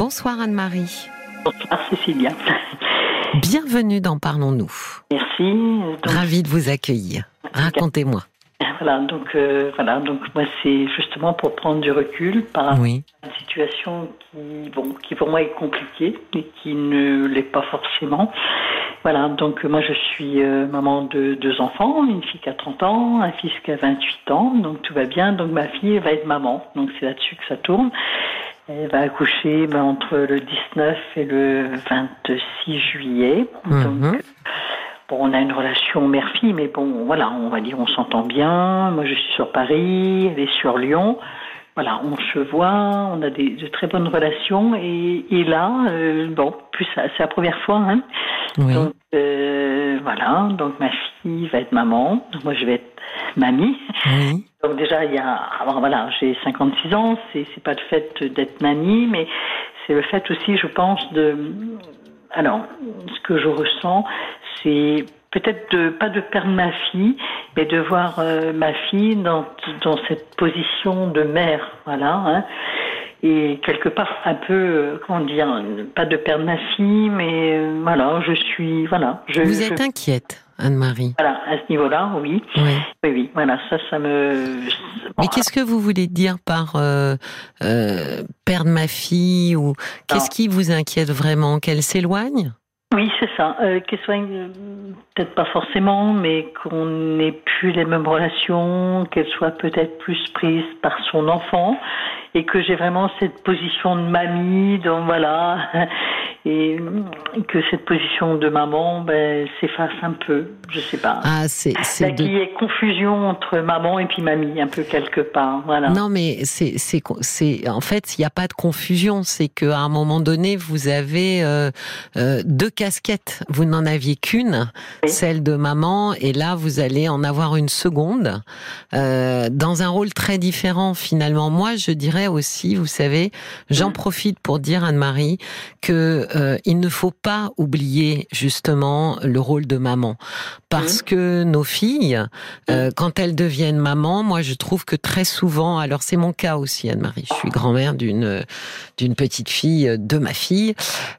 Bonsoir Anne-Marie. Bonsoir Cécilia. Bienvenue dans Parlons-nous. Merci. Ravie de vous accueillir. Racontez-moi. Voilà, donc euh, voilà, donc moi c'est justement pour prendre du recul par rapport Oui. à une situation qui, bon, qui pour moi est compliquée et qui ne l'est pas forcément. Voilà, donc moi je suis euh, maman de deux enfants, une fille qui a 30 ans, un fils qui a 28 ans, donc tout va bien. Donc ma fille va être maman, donc c'est là-dessus que ça tourne. Elle va accoucher ben, entre le 19 et le 26 juillet. Mhm. Donc, bon, on a une relation mère-fille, mais bon, voilà, on va dire on s'entend bien. Moi, je suis sur Paris, elle est sur Lyon. Voilà, on se voit, on a des, de très bonnes relations. Et, et là, euh, bon, plus c'est la première fois, hein. Oui. Donc, euh, voilà, donc ma fille va être maman. Donc, moi, je vais être mamie. Oui. Donc déjà, il y a, alors voilà, j'ai 56 ans, c'est c'est pas le fait d'être mamie, mais c'est le fait aussi, je pense, de, alors, ce que je ressens, c'est peut-être de pas de perdre ma fille, mais de voir euh, ma fille dans dans cette position de mère, voilà. Hein, et quelque part un peu, euh, comment dire, pas de perdre ma fille, mais euh, voilà, je suis, voilà, je, Vous je- êtes inquiète, Anne-Marie. voilà, à ce niveau-là, oui, Oui. oui, oui, voilà, ça, ça me. Mais qu'est-ce que vous voulez dire par euh, euh, perdre ma fille ou qu'est-ce qui vous inquiète vraiment? Qu'elle s'éloigne? Oui, c'est ça. Euh, qu'elle soit peut-être pas forcément, mais qu'on n'ait plus les mêmes relations, qu'elle soit peut-être plus prise par son enfant, et que j'ai vraiment cette position de mamie, donc voilà, et que cette position de maman ben, s'efface un peu, je sais pas. Ah, c'est Là, c'est de qu'il y ait confusion entre maman et puis mamie, un peu quelque part, voilà. Non, mais c'est c'est c'est en fait il n'y a pas de confusion. C'est qu'à un moment donné vous avez euh, euh, deux casquettes. Vous n'en aviez qu'une, Oui. celle de maman, et là vous allez en avoir une seconde euh, dans un rôle très différent finalement. Moi, je dirais aussi, vous savez, j'en Mm. profite pour dire Anne-Marie que euh, il ne faut pas oublier justement le rôle de maman. Parce que nos filles euh, quand elles deviennent maman, moi je trouve que très souvent, alors c'est mon cas aussi Anne-Marie, je suis grand-mère d'une d'une petite fille de ma fille,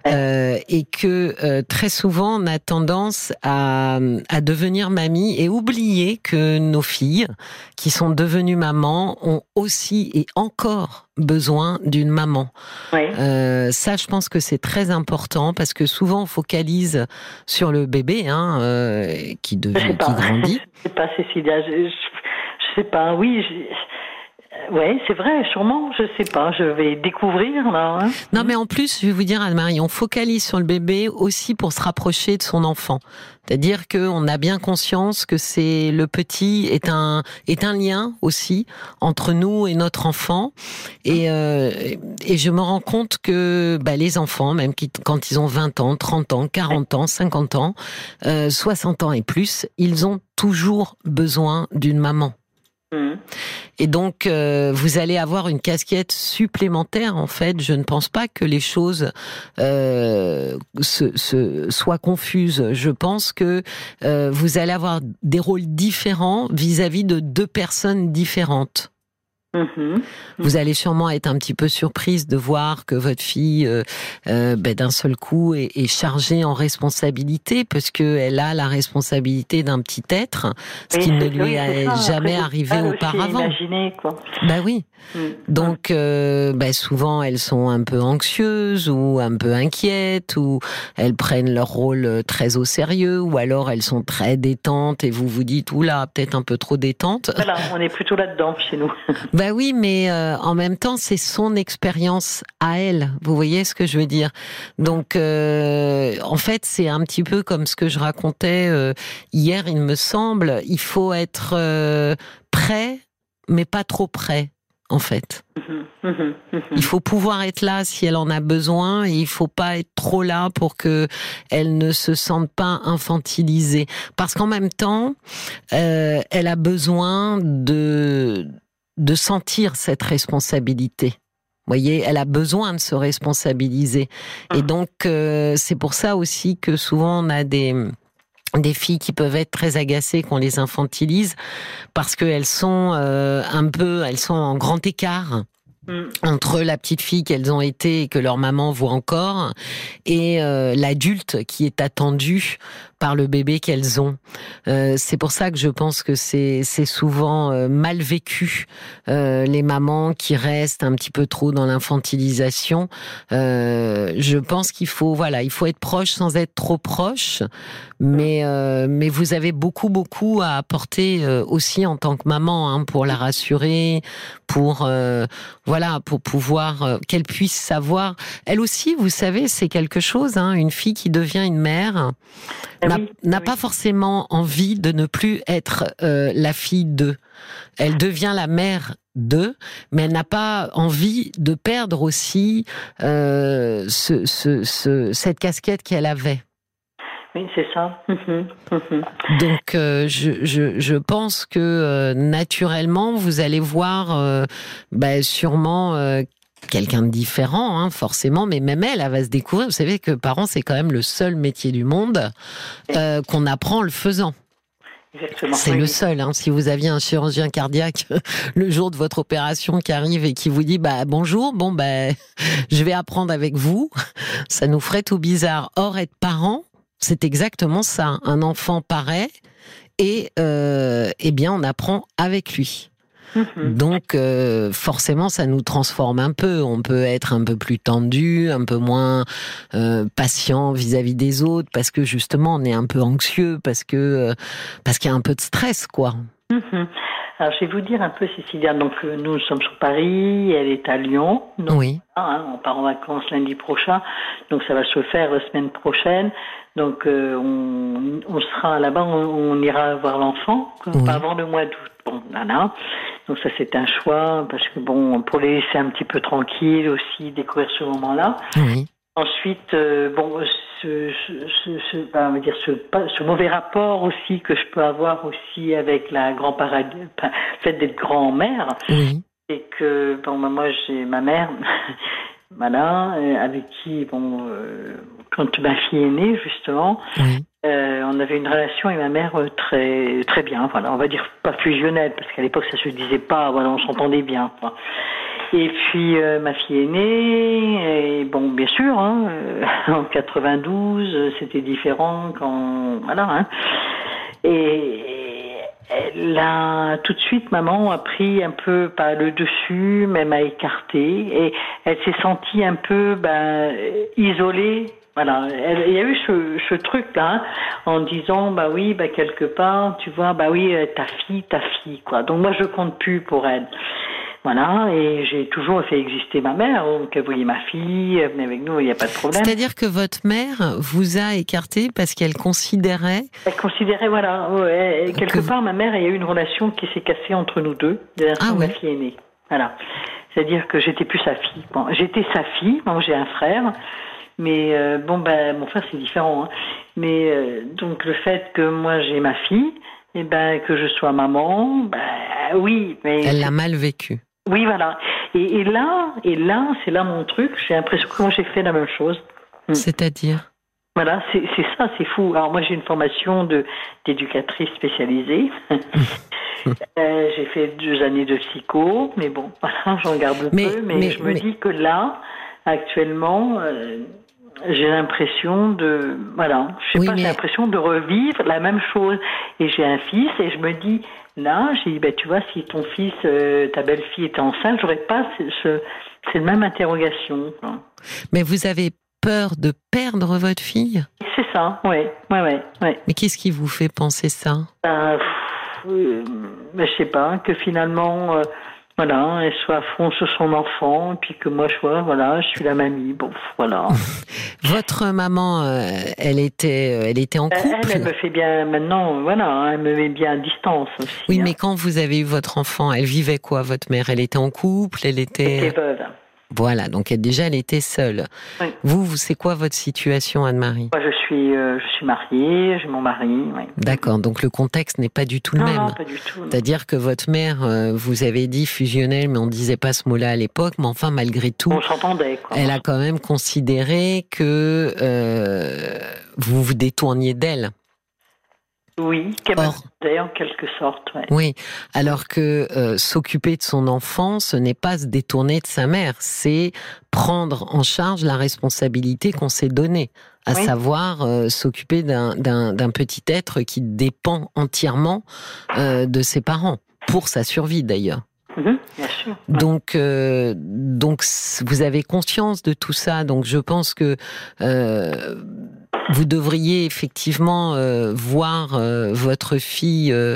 euh, et que euh, très souvent on a tendance à, à devenir mamie et oublier que nos filles qui sont devenues mamans ont aussi et encore besoin d'une maman. Oui. Euh, ça, je pense que c'est très important parce que souvent on focalise sur le bébé hein, euh, qui, devient, qui grandit. Je sais pas, Cécilia. Je, je, je sais pas. Oui. Je... Ouais, c'est vrai. Sûrement. Je sais pas. Je vais découvrir là. hein. Non, mais en plus, je vais vous dire, Anne-Marie, on focalise sur le bébé aussi pour se rapprocher de son enfant. C'est-à-dire qu'on a bien conscience que c'est le petit est un est un lien aussi entre nous et notre enfant. Et euh, et je me rends compte que bah, les enfants, même quand ils ont 20 ans, 30 ans, 40 ans, 50 ans, euh, 60 ans et plus, ils ont toujours besoin d'une maman. Mhm. Et donc, euh, vous allez avoir une casquette supplémentaire. En fait, je ne pense pas que les choses euh, soient confuses. Je pense que euh, vous allez avoir des rôles différents vis-à-vis de deux personnes différentes. Mhm. Vous allez sûrement être un petit peu surprise de voir que votre fille, euh, euh, ben, d'un seul coup, est, est chargée en responsabilité parce que elle a la responsabilité d'un petit être, ce qui ne lui est ça. jamais Après, arrivé auparavant. Imaginé quoi. Bah oui. Mhm. Donc, euh, bah, souvent, elles sont un peu anxieuses ou un peu inquiètes ou elles prennent leur rôle très au sérieux ou alors elles sont très détentes et vous vous dites, oula, peut-être un peu trop détente. Voilà, on est plutôt là-dedans chez nous. Bah oui, mais euh, en même temps, c'est son expérience à elle. Vous voyez ce que je veux dire? Donc, euh, en fait, c'est un petit peu comme ce que je racontais euh, hier, il me semble. Il faut être euh, prêt, mais pas trop prêt, en fait. Mhm. Mhm. Mhm. Il faut pouvoir être là si elle en a besoin et il faut pas être trop là pour que elle ne se sente pas infantilisée. Parce qu'en même temps, euh, elle a besoin de de sentir cette responsabilité. Vous voyez, elle a besoin de se responsabiliser. Et donc, euh, c'est pour ça aussi que souvent on a des des filles qui peuvent être très agacées qu'on les infantilise parce qu'elles sont euh, un peu, elles sont en grand écart Mm. entre la petite fille qu'elles ont été et que leur maman voit encore et euh, l'adulte qui est attendu par le bébé qu'elles ont. Euh, c'est pour ça que je pense que c'est souvent euh, mal vécu les mamans qui restent un petit peu trop dans l'infantilisation. je pense qu'il faut voilà, il faut être proche sans être trop proche, mais mais vous avez beaucoup beaucoup à apporter aussi en tant que maman hein, pour la rassurer, pour voilà, pour pouvoir euh, qu'elle puisse savoir. Elle aussi, vous savez, c'est quelque chose. Hein, une fille qui devient une mère n'a pas forcément envie de ne plus être euh, la fille d'eux. Elle devient la mère d'eux, mais elle n'a pas envie de perdre aussi euh, cette casquette qu'elle avait. Oui, c'est ça. Donc, euh, je, je, je, pense que euh, naturellement, vous allez voir euh, bah, sûrement quelqu'un de différent, hein, forcément, mais même elle, elle va se découvrir. Vous savez que parents, c'est quand même le seul métier du monde qu'on apprend en le faisant. C'est le seul. Hein. Si vous aviez un chirurgien cardiaque le jour de votre opération qui arrive et qui vous dit bah bonjour, bon bah je vais apprendre avec vous, ça nous ferait tout bizarre. Or être parent, c'est exactement ça. Un enfant paraît et euh, eh bien on apprend avec lui. Mhm. Donc euh, forcément, ça nous transforme un peu. On peut être un peu plus tendu, un peu moins euh, patient vis-à-vis des autres, parce que justement, on est un peu anxieux, parce que parce qu'il y a un peu de stress, quoi. Mhm. Alors, je vais vous dire un peu, Cécilia. Donc, nous sommes sur Paris, elle est à Lyon. oui. Hein, on part en vacances lundi prochain, donc ça va se faire la semaine prochaine. Donc euh, on, on, sera là-bas, on, ira voir l'enfant, avant le mois d'août. Bon, voilà. Donc ça c'est un choix parce que bon, pour les laisser un petit peu tranquilles aussi, découvrir ce moment-là. Oui. Ensuite, euh, bon, ce, ce, ce, ben, on va dire ce, mauvais rapport aussi que je peux avoir aussi avec la grand paradis, fait d'être grand-mère, oui. et que bon, ben, moi j'ai ma mère, voilà, euh, avec qui bon, quand ma fille est née, justement, euh, on avait une relation avec ma mère euh, très très bien. Voilà, on va dire pas fusionnelle parce qu'à l'époque ça se disait pas. Voilà, on s'entendait bien. Et puis euh, ma fille est née et bon, bien sûr, hein, en 92, c'était différent quand voilà. Hein, et Là, tout de suite, maman a pris un peu par le dessus, même a écarté, et elle s'est sentie un peu ben, isolée voilà, il y a eu ce, truc-là, en disant, bah oui, bah quelque part, tu vois, bah oui, euh, ta fille, ta fille, quoi. Donc moi, je compte plus pour elle. Voilà, et j'ai toujours fait exister ma mère, donc elle voyait ma fille, elle venait avec nous, il n'y a pas de problème. C'est-à-dire que votre mère vous a écarté parce qu'elle considérait... Elle considérait, voilà, ouais, quelque part, ma mère, il y a eu une relation qui s'est cassée entre nous deux, dès ah, ma fille est née. Voilà. C'est-à-dire que j'étais plus sa fille. Bon, j'étais sa fille, moi j'ai un frère, mais euh, bon, ben, mon frère, c'est différent. Hein. Mais euh, donc, le fait que moi, j'ai ma fille, et ben, que je sois maman, ben, oui. Mais Elle l'a mal vécu. Oui, voilà. Et, là, et là, c'est là mon truc. J'ai l'impression que moi, j'ai fait la même chose. Hmm. C'est-à-dire Voilà, c'est ça, c'est fou. Alors, moi, j'ai une formation d'éducatrice spécialisée. Euh, j'ai fait deux années de psycho, mais bon, voilà, j'en garde peu. Mais, mais je me dis que là, actuellement, j'ai l'impression de voilà je sais pas j'ai l'impression de revivre la même chose et j'ai un fils et je me dis là j'ai dit ben tu vois si ton fils euh, ta belle-fille était enceinte j'aurais pas ce, c'est la même interrogation mais vous avez peur de perdre votre fille? C'est ça ouais ouais ouais, ouais. mais qu'est-ce qui vous fait penser ça? Ben, euh, ben, je sais pas que finalement euh, voilà, elle soit à fond sur son enfant, et puis que moi je sois, voilà, je suis la mamie. Bon, voilà. Votre maman, euh, elle était, euh, elle était en couple. Elle, elle me fait bien maintenant, voilà, elle me met bien à distance aussi. Oui, mais hein. quand vous avez eu votre enfant, elle vivait quoi, votre mère? Elle était en couple, elle était. Elle était veuve. Voilà, donc déjà elle était seule. Vous, vous c'est quoi votre situation, Anne-Marie? Moi, je suis, euh, je suis mariée, j'ai mon mari. D'accord, donc le contexte n'est pas du tout le même. Non, pas du tout. C'est-à-dire que votre mère, euh, vous avez dit fusionnelle, mais on disait pas ce mot-là à l'époque, mais enfin malgré tout, on s'entendait. Elle a quand même considéré que euh, vous vous détourniez d'elle. Oui, en quelque sorte. Oui, alors que euh, s'occuper de son enfant, ce n'est pas se détourner de sa mère, c'est prendre en charge la responsabilité qu'on s'est donnée, à savoir euh, s'occuper d'un petit être qui dépend entièrement euh, de ses parents, pour sa survie d'ailleurs. Mhm, donc, donc vous avez conscience de tout ça. Donc, je pense que vous devriez effectivement euh, voir euh, votre fille euh,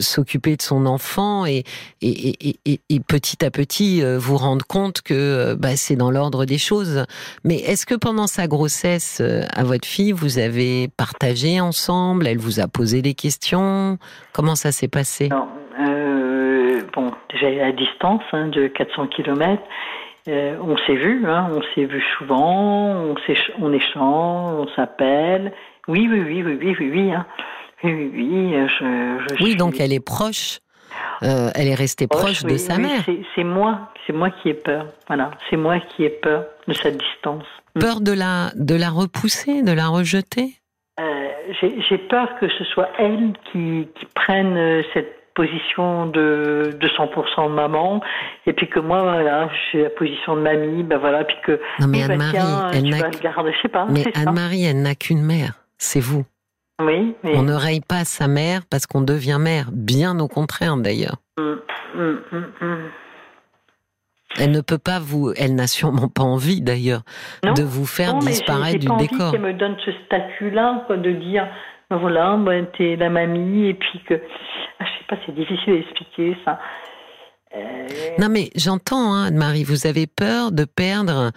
s'occuper de son enfant et, et, et, et, petit à petit vous rendre compte que bah, c'est dans l'ordre des choses. Mais est-ce que pendant sa grossesse à votre fille, vous avez partagé ensemble? Elle vous a posé des questions? Comment ça s'est passé? Non, Bon, déjà à distance hein, de 400 km. Euh, on s'est vu, hein, on s'est vu souvent, on, on échange, on s'appelle. Oui, oui, oui, oui, oui, oui, oui. Hein. Oui, oui, oui, euh, je, je oui donc elle est proche. Euh, elle est restée proche, de sa mère. C'est moi, c'est moi qui ai peur. Voilà, c'est moi qui ai peur de cette distance. Mm. Peur de la, de la repousser, de la rejeter? J'ai peur que ce soit elle qui, qui prenne cette position de, de 100% de maman, et puis que moi, voilà, j'ai la position de mamie, ben voilà, puis que. Non, mais bah, Anne-Marie, elle n'a je sais pas. Mais Anne-Marie, elle n'a qu'une mère, c'est vous. Oui, On ne raye pas sa mère parce qu'on devient mère, bien au contraire d'ailleurs. Hum, hum, hum, elle ne peut pas vous, elle n'a sûrement pas envie d'ailleurs de vous faire disparaître du décor. Elle me donne ce statut-là, de dire voilà, ben, t'es la mamie, et puis que. Ah, je sais pas, c'est difficile à expliquer ça. Euh, non mais j'entends, hein, Marie, vous avez peur de perdre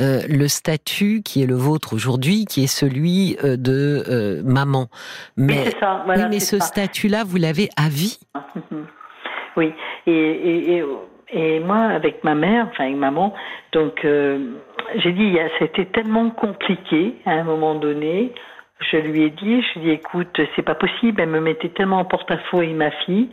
euh, le statut qui est le vôtre aujourd'hui, qui est celui euh, de maman. Mais, ça, oui, mais ce statut-là, vous l'avez à vie. Oui, et, et, et, et, moi, avec ma mère, enfin avec maman, donc j'ai dit, c'était tellement compliqué à un moment donné. Je lui ai dit, je lui ai dit, écoute, c'est pas possible. Elle me mettait tellement en porte-à-faux et ma fille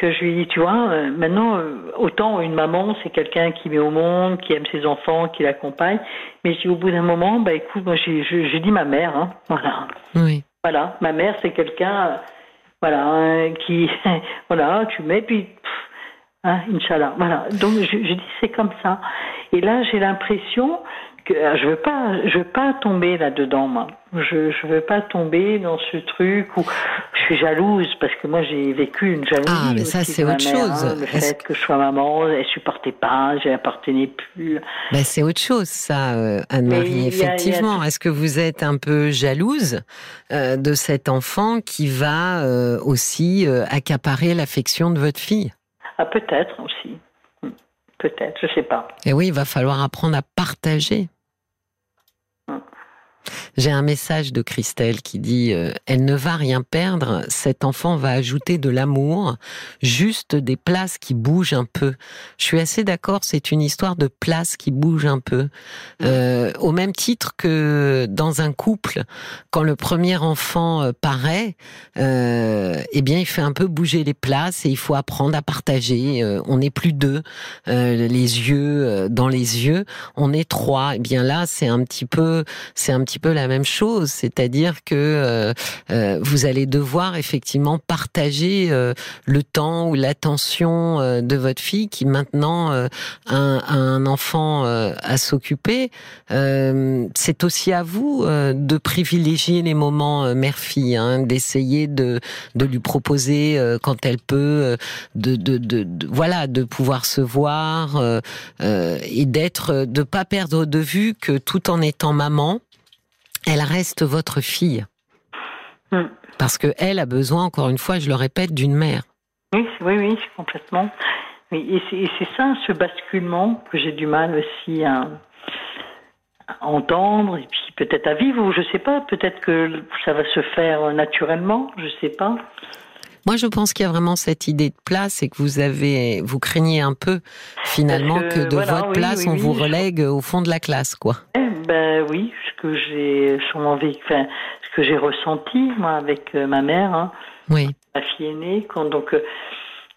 que je lui ai dit, tu vois, euh, maintenant, euh, autant une maman, c'est quelqu'un qui met au monde, qui aime ses enfants, qui l'accompagne. Mais au bout d'un moment, bah écoute, moi j'ai dit ma mère, hein, voilà. Oui. Voilà, ma mère, c'est quelqu'un, voilà, hein, qui, voilà, tu mets, puis, hein, Inch'Allah. Voilà. Donc je, je dis, c'est comme ça. Et là, j'ai l'impression euh, je veux pas, je veux pas tomber là-dedans, moi. Je, je veux pas tomber dans ce truc où je suis jalouse parce que moi j'ai vécu une jalousie. Ah, mais ça c'est autre chose. Hein, le fait que je sois maman, elle supportait pas, j'appartenais plus. Ben, c'est autre chose, ça, euh, Anne-Marie. Effectivement, est-ce que vous êtes un peu jalouse euh, de cet enfant qui va aussi accaparer l'affection de votre fille? Ah, peut-être aussi. Hmm. Peut-être, je sais pas. Et oui, il va falloir apprendre à partager. J'ai un message de Christelle qui dit euh, Elle ne va rien perdre, cet enfant va ajouter de l'amour, juste des places qui bougent un peu. Je suis assez d'accord, c'est une histoire de places qui bougent un peu. Euh, au même titre que dans un couple, quand le premier enfant euh, paraît, eh bien, il fait un peu bouger les places et il faut apprendre à partager. on n'est plus deux, les yeux dans les yeux, on est trois. Eh bien là, c'est un petit peu, c'est un petit peu la même chose, c'est-à-dire que euh, euh, vous allez devoir effectivement partager euh, le temps ou l'attention de votre fille qui maintenant a un, enfant à s'occuper. c'est aussi à vous de privilégier les moments mère-fille, hein, d'essayer de, de lui proposer quand elle peut, de, de, de, voilà, de pouvoir se voir et d'être, de pas perdre de vue que tout en étant maman, elle reste votre fille. Hmm. Parce qu'elle a besoin, encore une fois, je le répète, d'une mère. Oui, oui, oui, complètement. et c'est ça, ce basculement que j'ai du mal aussi à, entendre et puis peut-être à vivre ou je sais pas. Peut-être que ça va se faire naturellement, je sais pas. Moi, je pense qu'il y a vraiment cette idée de place et que vous avez, vous craignez un peu finalement que, de votre place, on vous relègue au fond de la classe, quoi. Eh ben oui, que j'ai sûrement vécu, enfin, ce que j'ai ressenti moi avec euh, ma mère, hein, oui. ma fille aînée, quand donc. Euh,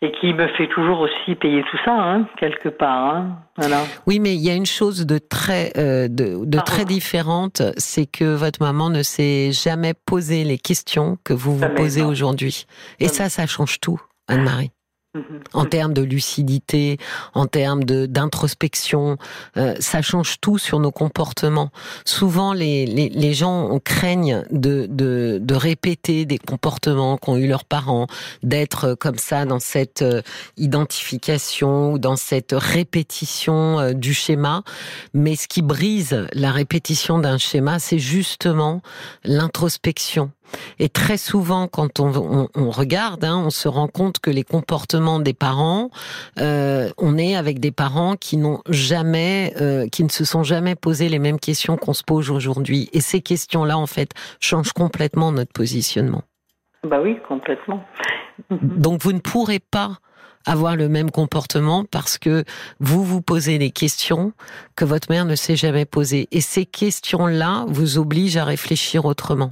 et qui me fait toujours aussi payer tout ça, hein, quelque part. Hein. Voilà. Oui, mais il y a une chose de très, euh, de, de très différente, c'est que votre maman ne s'est jamais posé les questions que vous vous posez aujourd'hui. Et ça, ça change tout, Anne-Marie. En termes de lucidité, en termes d'introspection, euh, ça change tout sur nos comportements. Souvent, les, les, les gens craignent de, de, de, répéter des comportements qu'ont eu leurs parents, d'être comme ça dans cette euh, identification ou dans cette répétition euh, du schéma. Mais ce qui brise la répétition d'un schéma, c'est justement l'introspection. Et très souvent, quand on, regarde, hein, on se rend compte que les comportements des parents, euh, on est avec des parents qui n'ont jamais, euh, qui ne se sont jamais posé les mêmes questions qu'on se pose aujourd'hui. Et ces questions-là, en fait, changent complètement notre positionnement. Bah oui, complètement. Donc vous ne pourrez pas avoir le même comportement parce que vous vous posez des questions que votre mère ne s'est jamais posées. Et ces questions-là vous obligent à réfléchir autrement.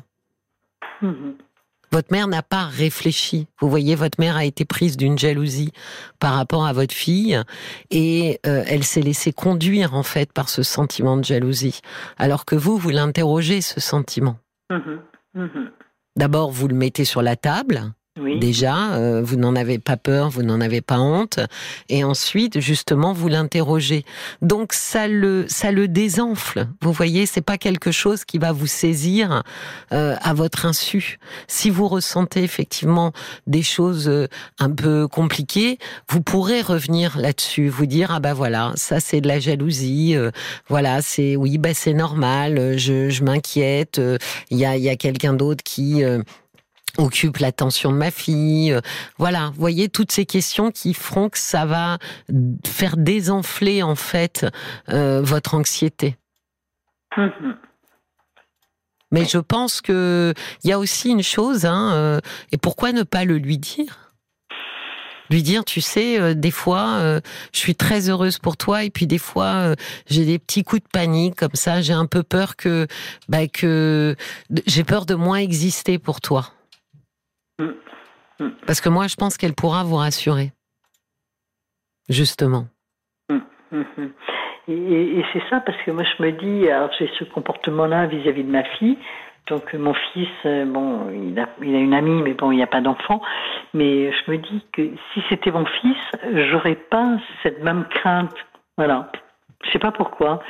Votre mère n'a pas réfléchi. Vous voyez, votre mère a été prise d'une jalousie par rapport à votre fille et euh, elle s'est laissée conduire en fait par ce sentiment de jalousie. Alors que vous, vous l'interrogez ce sentiment. Mhm. Mhm. D'abord, vous le mettez sur la table Déjà, euh, vous n'en avez pas peur, vous n'en avez pas honte, et ensuite, justement, vous l'interrogez. Donc ça le ça le désenfle. Vous voyez, c'est pas quelque chose qui va vous saisir euh, à votre insu. Si vous ressentez effectivement des choses euh, un peu compliquées, vous pourrez revenir là-dessus, vous dire ah bah voilà, ça c'est de la jalousie, voilà c'est oui bah c'est normal, je, je m'inquiète, il y a il y a quelqu'un d'autre qui occupe l'attention de ma fille. Euh, voilà, vous voyez toutes ces questions qui feront que ça va faire désenfler en fait euh, votre anxiété. Mm-hmm. Mais je pense que il y a aussi une chose, hein, euh, et pourquoi ne pas le lui dire? Lui dire, tu sais, des fois, je suis très heureuse pour toi, et puis des fois, j'ai des petits coups de panique comme ça. J'ai un peu peur que, bah, que j'ai peur de moins exister pour toi. Parce que moi, je pense qu'elle pourra vous rassurer. Justement. Et, c'est ça, parce que moi, je me dis, alors j'ai ce comportement-là vis-à-vis de ma fille. Donc, mon fils, euh, bon, il a, une amie, mais bon, il n'y a pas d'enfant. Mais je me dis que si c'était mon fils, j'aurais pas cette même crainte. Voilà. Je sais pas pourquoi.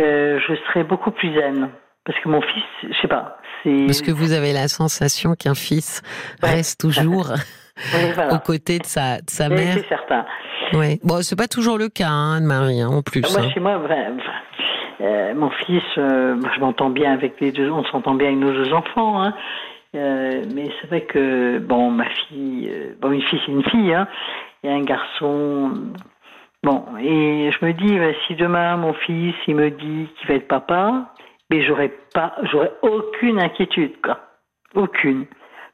Euh, je serais beaucoup plus zen. Parce que mon fils, je sais pas. Parce que vous avez la sensation qu'un fils reste toujours aux côtés de sa, de sa mère. C'est certain. Oui. Bon, c'est pas toujours le cas, hein, Anne-Marie, hein, en plus. Moi, hein. chez moi, euh, mon fils, euh, je m'entends bien avec les deux, on s'entend bien avec nos deux enfants, hein. Euh, mais c'est vrai que, bon, ma fille, bon, une fille, c'est une fille, hein, et un garçon, bon, et je me dis, bah, si demain mon fils, il me dit qu'il va être papa, mais j'aurais pas, j'aurais aucune inquiétude, quoi. Aucune.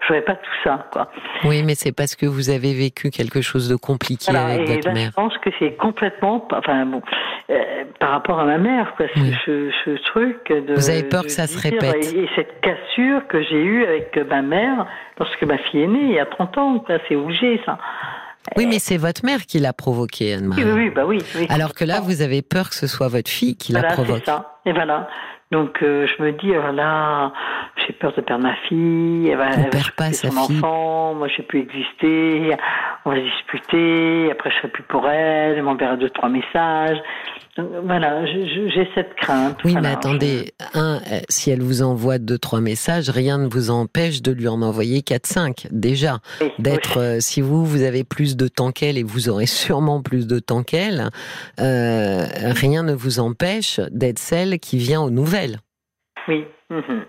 J'aurais pas tout ça, quoi. Oui, mais c'est parce que vous avez vécu quelque chose de compliqué avec votre là, mère. Je pense que c'est complètement, enfin bon, euh, par rapport à ma mère, quoi, ce, ce, truc de. Vous avez peur que ça se répète. Et, cette cassure que j'ai eue avec ma mère lorsque ma fille est née, il y a 30 ans, quoi, c'est obligé, ça. Oui, mais c'est votre mère qui l'a provoqué, Anne-Marie. Oui, oui, bah oui, Alors que là, vous avez peur que ce soit votre fille qui la provoque. Ça. Et voilà. Donc euh, je me dis, voilà, j'ai peur de perdre ma fille, elle va, elle va pas son enfant, moi je plus exister, on va se disputer, après je serai plus pour elle, elle m'enverra deux, trois messages. Voilà, j'ai cette crainte. Oui, mais attendez, un, euh, si elle vous envoie deux, trois messages, rien ne vous empêche de lui en envoyer quatre, cinq, déjà. D'être, euh, si vous, vous avez plus de temps qu'elle et vous aurez sûrement plus de temps qu'elle, euh, rien ne vous empêche d'être celle qui vient aux nouvelles. Oui.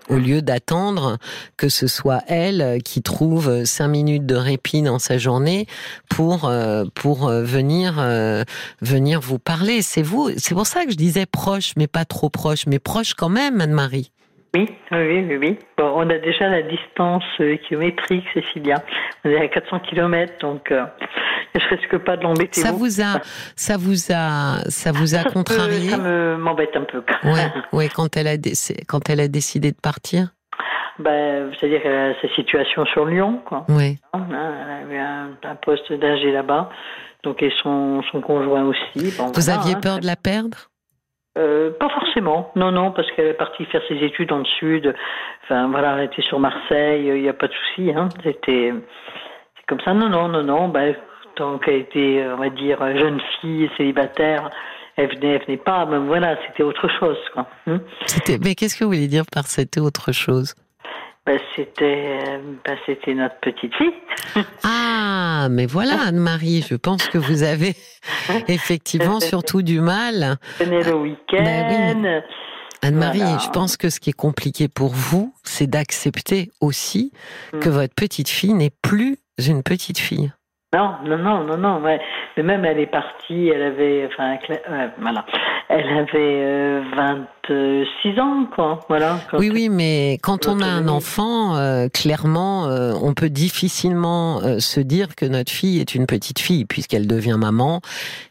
Au lieu d'attendre que ce soit elle qui trouve cinq minutes de répit dans sa journée pour euh, pour euh, venir euh, venir vous parler, c'est vous. C'est pour ça que je disais proche, mais pas trop proche, mais proche quand même, Anne-Marie. Oui, oui, oui, oui. Bon, on a déjà la distance kilométrique, Cécilia. On est à 400 km, donc je risque pas de l'embêter. Ça vous a, ça vous a, ça vous a contrarié. ça m'embête un peu. Ouais, ouais, quand elle a, quand elle a décidé de partir. ben, C'est-à-dire sa situation sur Lyon, quoi. Oui. Hein, elle avait un, poste d'âge là-bas, donc et son, son conjoint aussi. Vous aviez hein, peur de la perdre? Euh, pas forcément, non, non, parce qu'elle est partie faire ses études dans le sud. Enfin, voilà, elle était sur Marseille, il n'y a pas de souci. Hein. C'était comme ça. Non, non, non, non. Ben, tant qu'elle était, on va dire, jeune fille, célibataire, elle venait, elle venait pas. Mais voilà, c'était autre chose, quoi. C'était, mais qu'est-ce que vous voulez dire par c'était autre chose? Ben, c'était, ben, c'était notre petite fille. Ah, mais voilà, Anne-Marie, je pense que vous avez effectivement surtout du mal. Venez le week-end. Ben Anne-Marie, je pense que ce qui est compliqué pour vous, c'est d'accepter aussi que mm. votre petite fille n'est plus une petite fille. Non, non, non, non, non. Ouais. Mais même elle est partie, elle avait, enfin, voilà, elle avait 26 euh, ans, quoi. Voilà. Oui, oui, mais quand on a un enfant, euh, clairement, euh, on peut difficilement se dire que notre fille est une petite fille puisqu'elle devient maman.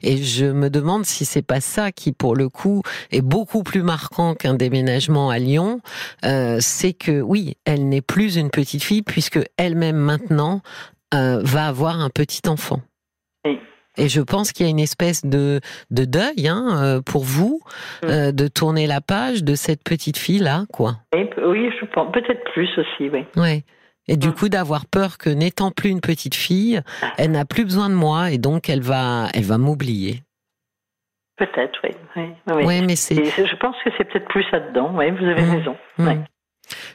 Et je me demande si c'est pas ça qui, pour le coup, est beaucoup plus marquant qu'un déménagement à Lyon. c'est que oui, elle n'est plus une petite fille puisque elle-même maintenant euh, va avoir un petit enfant. Et je pense qu'il y a une espèce de, de deuil hein, euh, pour vous mm. euh, de tourner la page de cette petite fille là, quoi. Oui, je pense peut-être plus aussi, oui. Ouais. Et du mm. coup, d'avoir peur que n'étant plus une petite fille, ah. elle n'a plus besoin de moi et donc elle va, elle va m'oublier. Peut-être, oui. Oui, oui. mais c'est. Je pense que c'est peut-être plus là-dedans. Oui, vous avez mm. raison.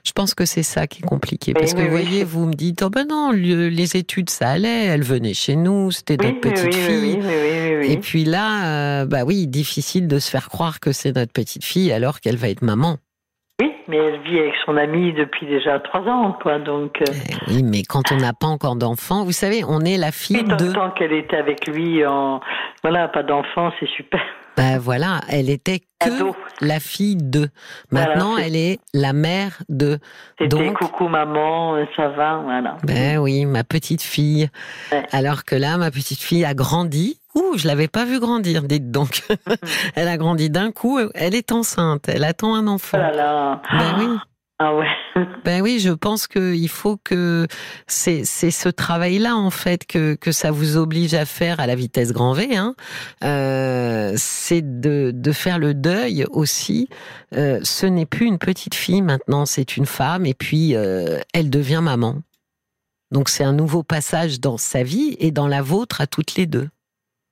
Je pense que c'est ça qui est compliqué. Parce que vous voyez, vous me dites, oh ben non, les études, ça allait, elle venait chez nous, c'était notre petite fille. Et puis là, euh, bah oui, difficile de se faire croire que c'est notre petite fille alors qu'elle va être maman. Oui, mais elle vit avec son amie depuis déjà trois ans, quoi. Donc. Euh. Eh oui, mais quand on n'a pas encore d'enfant, vous savez, on est la fille de. Tant qu'elle était avec lui, en voilà, pas d'enfant, c'est super. Ben voilà, elle était que la fille de. Maintenant, elle est la mère de. C'était coucou maman, euh, ça va, voilà. Ben oui, ma petite fille. Alors que là, ma petite fille a grandi. Ouh, je l'avais pas vue grandir, dites donc. elle a grandi d'un coup. Elle est enceinte. Elle attend un enfant. Voilà. Ben oui. Ah ouais. ben oui, je pense qu'il faut que c'est ce travail-là en fait que que ça vous oblige à faire à la vitesse grand V. Hein. Euh, c'est de de faire le deuil aussi. Euh, ce n'est plus une petite fille maintenant, c'est une femme et puis euh, elle devient maman. Donc c'est un nouveau passage dans sa vie et dans la vôtre à toutes les deux.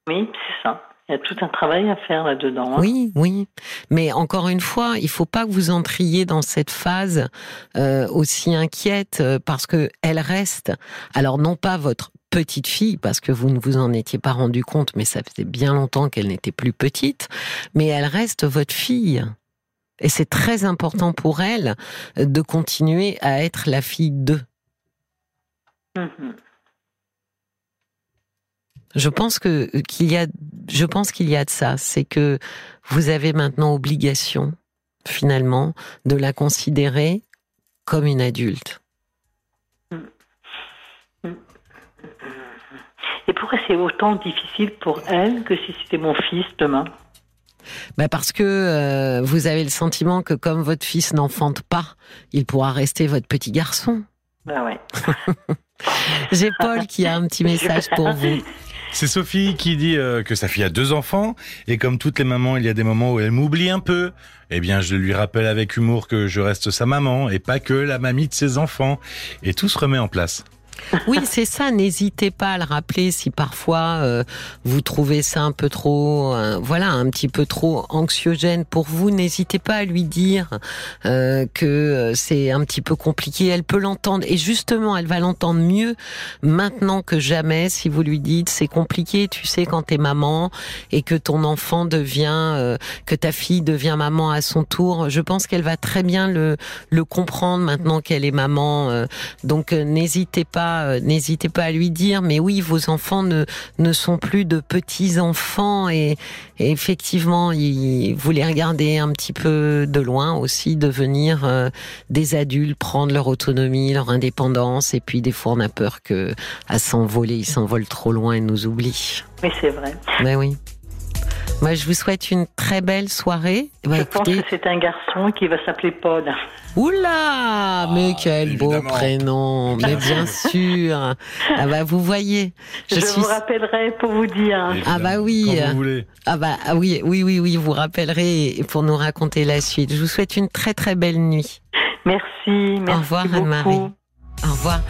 Oui, c'est ça. Il y a tout un travail à faire là-dedans. Hein. Oui, oui. Mais encore une fois, il faut pas que vous entriez dans cette phase euh, aussi inquiète euh, parce que elle reste. Alors non pas votre petite fille parce que vous ne vous en étiez pas rendu compte, mais ça faisait bien longtemps qu'elle n'était plus petite. Mais elle reste votre fille. Et c'est très important pour elle de continuer à être la fille d'eux. Mm-hmm. Je pense que qu'il y a, je pense qu'il y a de ça, c'est que vous avez maintenant obligation, finalement, de la considérer comme une adulte. Et pourquoi c'est autant difficile pour elle que si c'était mon fils demain? Bah parce que euh, vous avez le sentiment que comme votre fils n'enfante pas, il pourra rester votre petit garçon. Ah ouais. J'ai Paul qui a un petit message pour vous. C'est Sophie qui dit euh, que sa fille a deux enfants et comme toutes les mamans, il y a des moments où elle m'oublie un peu. Eh bien, je lui rappelle avec humour que je reste sa maman et pas que la mamie de ses enfants. Et tout se remet en place. Oui, c'est ça. N'hésitez pas à le rappeler si parfois euh, vous trouvez ça un peu trop, euh, voilà, un petit peu trop anxiogène pour vous. N'hésitez pas à lui dire euh, que c'est un petit peu compliqué. Elle peut l'entendre et justement, elle va l'entendre mieux maintenant que jamais si vous lui dites c'est compliqué. Tu sais quand t'es maman et que ton enfant devient, que ta fille devient maman à son tour. Je pense qu'elle va très bien le le comprendre maintenant qu'elle est maman. donc n'hésitez pas euh, n'hésitez pas à lui dire, mais oui, vos enfants ne, ne sont plus de petits enfants et, effectivement, vous les regardez un petit peu de loin aussi, devenir euh, des adultes, prendre leur autonomie, leur indépendance, et puis des fois on a peur que à s'envoler, ils s'envolent trop loin et nous oublient. Mais c'est vrai. Mais oui. Moi, je vous souhaite une très belle soirée. Bah, je pense que c'est un garçon qui va s'appeler Paul. Oula, mais quel beau prénom, mais bien sûr. Ah bah vous voyez. Je, vous rappellerai pour vous dire. Ah bah oui. Quand vous voulez. Ah bah ah oui, oui, oui, oui, vous rappellerez pour nous raconter la suite. Je vous souhaite une très très belle nuit. Merci, merci. Au revoir Anne-Marie. Au revoir.